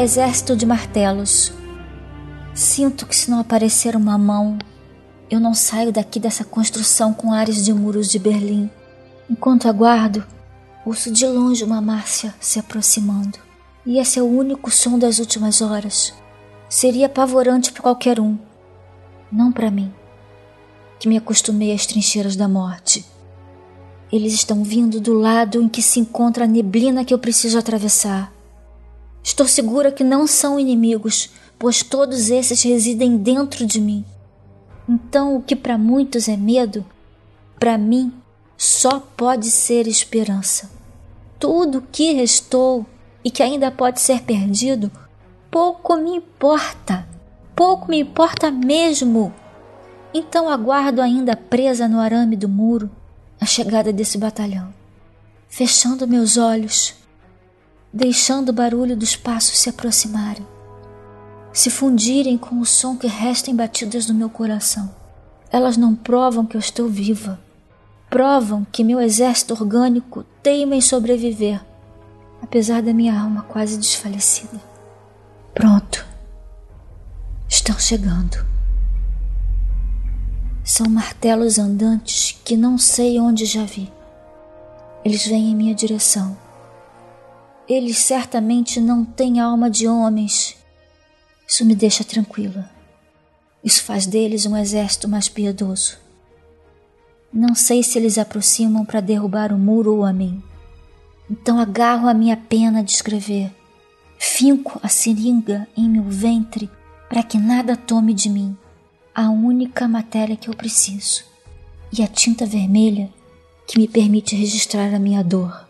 Exército de martelos. Sinto que se não aparecer uma mão, eu não saio daqui dessa construção com ares de muros de Berlim. Enquanto aguardo, ouço de longe uma Márcia se aproximando. E esse é o único som das últimas horas. Seria apavorante para qualquer um. Não para mim, que me acostumei às trincheiras da morte. Eles estão vindo do lado em que se encontra a neblina que eu preciso atravessar. Estou segura que não são inimigos, pois todos esses residem dentro de mim. Então, o que para muitos é medo, para mim só pode ser esperança. Tudo que restou e que ainda pode ser perdido, pouco me importa. Pouco me importa mesmo. Então aguardo ainda presa no arame do muro a chegada desse batalhão, fechando meus olhos, deixando o barulho dos passos se aproximarem se fundirem com o som que resta em batidas no meu coração. Elas não provam que eu estou viva. Provam que meu exército orgânico teima em sobreviver, apesar da minha alma quase desfalecida. Pronto. Estão chegando. São martelos andantes que não sei onde já vi. Eles vêm em minha direção. Eles certamente não têm alma de homens isso me deixa tranquila. Isso faz deles um exército mais piedoso. Não sei se eles aproximam para derrubar o muro ou a mim. Então agarro a minha pena de escrever, finco a seringa em meu ventre para que nada tome de mim a única matéria que eu preciso e a tinta vermelha que me permite registrar a minha dor.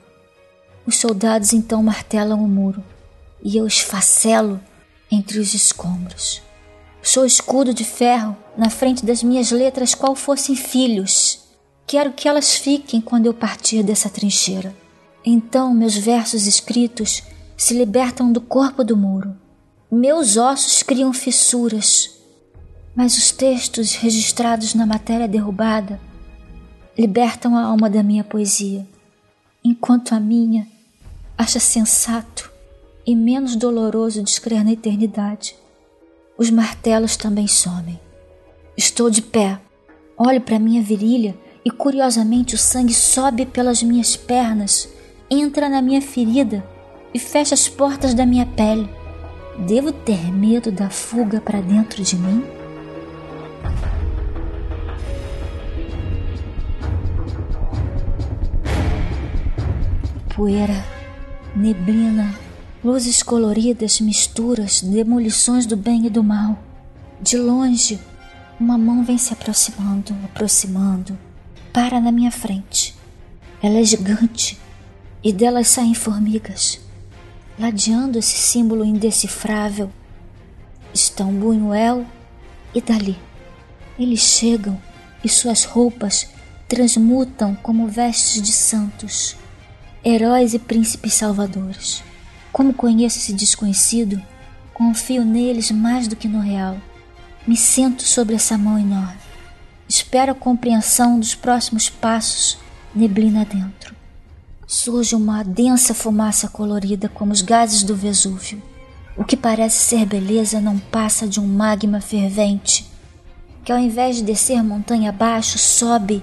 Os soldados então martelam o muro e eu esfacelo entre os escombros. Sou escudo de ferro na frente das minhas letras, qual fossem filhos. Quero que elas fiquem quando eu partir dessa trincheira. Então meus versos escritos se libertam do corpo do muro. Meus ossos criam fissuras, mas os textos registrados na matéria derrubada libertam a alma da minha poesia, enquanto a minha acha sensato e menos doloroso descrer na eternidade. Os martelos também somem. Estou de pé, olho para minha virilha e curiosamente o sangue sobe pelas minhas pernas, entra na minha ferida e fecha as portas da minha pele. Devo ter medo da fuga para dentro de mim? Poeira, neblina, Luzes coloridas, misturas, demolições do bem e do mal. De longe, uma mão vem se aproximando, aproximando. Para na minha frente. Ela é gigante e delas saem formigas. Ladeando esse símbolo indecifrável estão Buñuel e Dali. Eles chegam e suas roupas transmutam como vestes de santos, heróis e príncipes salvadores. Como conheço esse desconhecido, confio neles mais do que no real. Me sento sobre essa mão enorme. Espero a compreensão dos próximos passos, neblina dentro. Surge uma densa fumaça colorida como os gases do Vesúvio. O que parece ser beleza não passa de um magma fervente, que ao invés de descer montanha abaixo, sobe,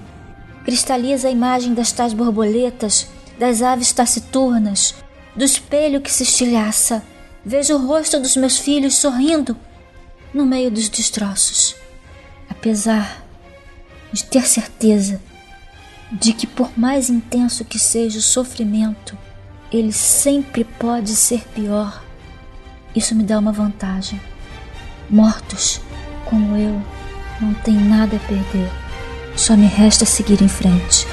cristaliza a imagem das tais borboletas, das aves taciturnas, do espelho que se estilhaça, vejo o rosto dos meus filhos sorrindo no meio dos destroços. Apesar de ter certeza de que, por mais intenso que seja o sofrimento, ele sempre pode ser pior, isso me dá uma vantagem. Mortos como eu não têm nada a perder, só me resta seguir em frente.